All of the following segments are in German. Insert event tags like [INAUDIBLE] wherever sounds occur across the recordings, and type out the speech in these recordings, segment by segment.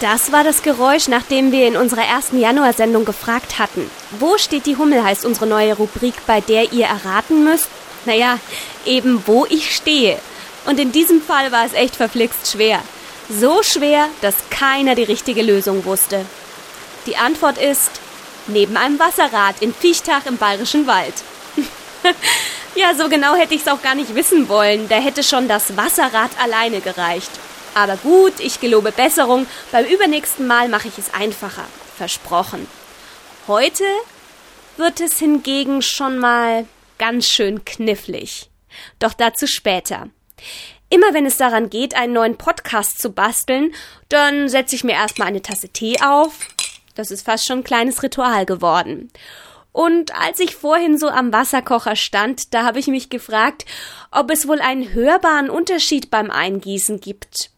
Das war das Geräusch, nach dem wir in unserer ersten Januarsendung gefragt hatten. Wo steht die Hummel, heißt unsere neue Rubrik, bei der ihr erraten müsst. Naja, eben wo ich stehe. Und in diesem Fall war es echt verflixt schwer. So schwer, dass keiner die richtige Lösung wusste. Die Antwort ist neben einem Wasserrad in Viechtach im Bayerischen Wald. [LAUGHS] ja, so genau hätte ich es auch gar nicht wissen wollen. Da hätte schon das Wasserrad alleine gereicht. Aber gut, ich gelobe Besserung. Beim übernächsten Mal mache ich es einfacher. Versprochen. Heute wird es hingegen schon mal ganz schön knifflig. Doch dazu später. Immer wenn es daran geht, einen neuen Podcast zu basteln, dann setze ich mir erstmal eine Tasse Tee auf. Das ist fast schon ein kleines Ritual geworden. Und als ich vorhin so am Wasserkocher stand, da habe ich mich gefragt, ob es wohl einen hörbaren Unterschied beim Eingießen gibt.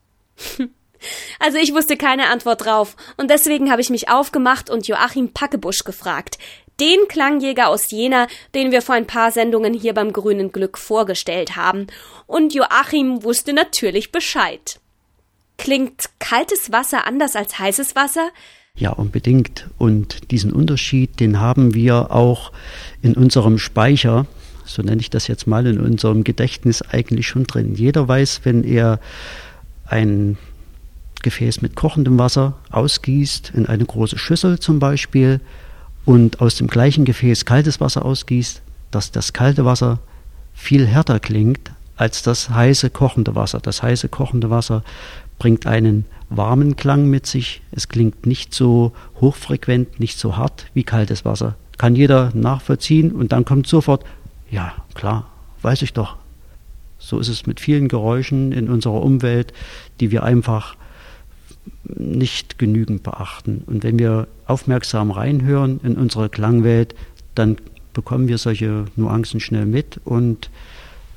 Also ich wusste keine Antwort drauf, und deswegen habe ich mich aufgemacht und Joachim Packebusch gefragt, den Klangjäger aus Jena, den wir vor ein paar Sendungen hier beim Grünen Glück vorgestellt haben. Und Joachim wusste natürlich Bescheid. Klingt kaltes Wasser anders als heißes Wasser? Ja, unbedingt. Und diesen Unterschied, den haben wir auch in unserem Speicher, so nenne ich das jetzt mal, in unserem Gedächtnis eigentlich schon drin. Jeder weiß, wenn er ein Gefäß mit kochendem Wasser ausgießt, in eine große Schüssel zum Beispiel, und aus dem gleichen Gefäß kaltes Wasser ausgießt, dass das kalte Wasser viel härter klingt als das heiße kochende Wasser. Das heiße kochende Wasser bringt einen warmen Klang mit sich. Es klingt nicht so hochfrequent, nicht so hart wie kaltes Wasser. Kann jeder nachvollziehen und dann kommt sofort, ja, klar, weiß ich doch, so ist es mit vielen Geräuschen in unserer Umwelt, die wir einfach nicht genügend beachten. Und wenn wir aufmerksam reinhören in unsere Klangwelt, dann bekommen wir solche Nuancen schnell mit und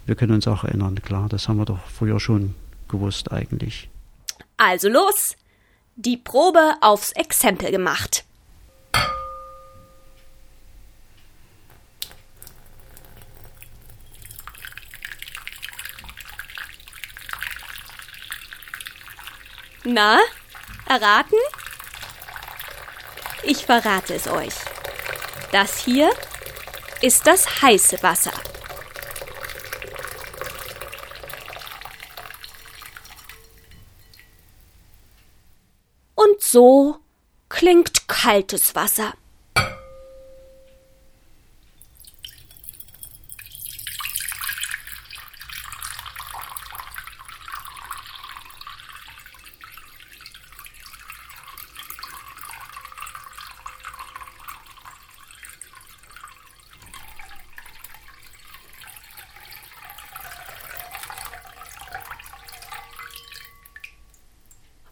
wir können uns auch erinnern, klar, das haben wir doch früher schon gewusst eigentlich. Also los! Die Probe aufs Exempel gemacht. Na, erraten? Ich verrate es euch. Das hier ist das heiße Wasser. Und so klingt kaltes Wasser.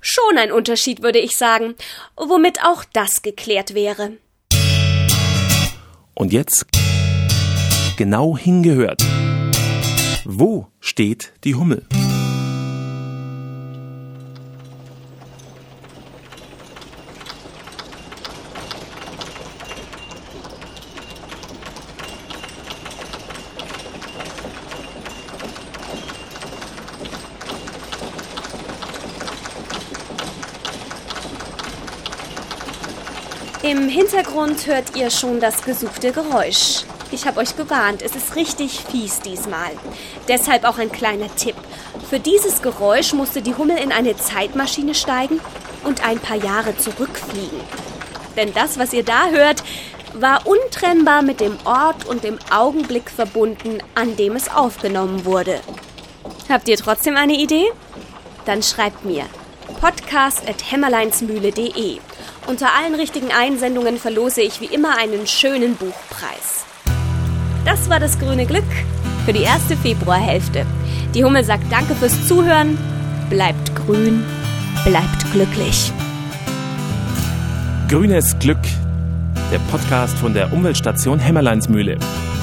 Schon ein Unterschied, würde ich sagen, womit auch das geklärt wäre. Und jetzt genau hingehört. Wo steht die Hummel? Im Hintergrund hört ihr schon das gesuchte Geräusch. Ich habe euch gewarnt, es ist richtig fies diesmal. Deshalb auch ein kleiner Tipp. Für dieses Geräusch musste die Hummel in eine Zeitmaschine steigen und ein paar Jahre zurückfliegen. Denn das, was ihr da hört, war untrennbar mit dem Ort und dem Augenblick verbunden, an dem es aufgenommen wurde. Habt ihr trotzdem eine Idee? Dann schreibt mir podcast.hämmerleinsmühle.de unter allen richtigen Einsendungen verlose ich wie immer einen schönen Buchpreis. Das war das grüne Glück für die erste Februarhälfte. Die Hummel sagt Danke fürs Zuhören bleibt grün, bleibt glücklich. Grünes Glück, der Podcast von der Umweltstation Hämmerleinsmühle.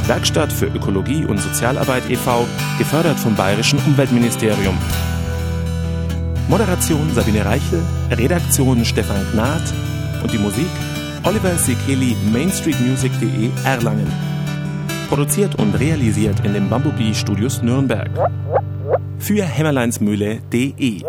Werkstatt für Ökologie und Sozialarbeit e.V., gefördert vom Bayerischen Umweltministerium. Moderation Sabine Reichel, Redaktion Stefan Gnad und die Musik Oliver Sekeli, mainstreetmusic.de Erlangen. Produziert und realisiert in den Bumblebee Studios Nürnberg. Für hämmerleinsmühle.de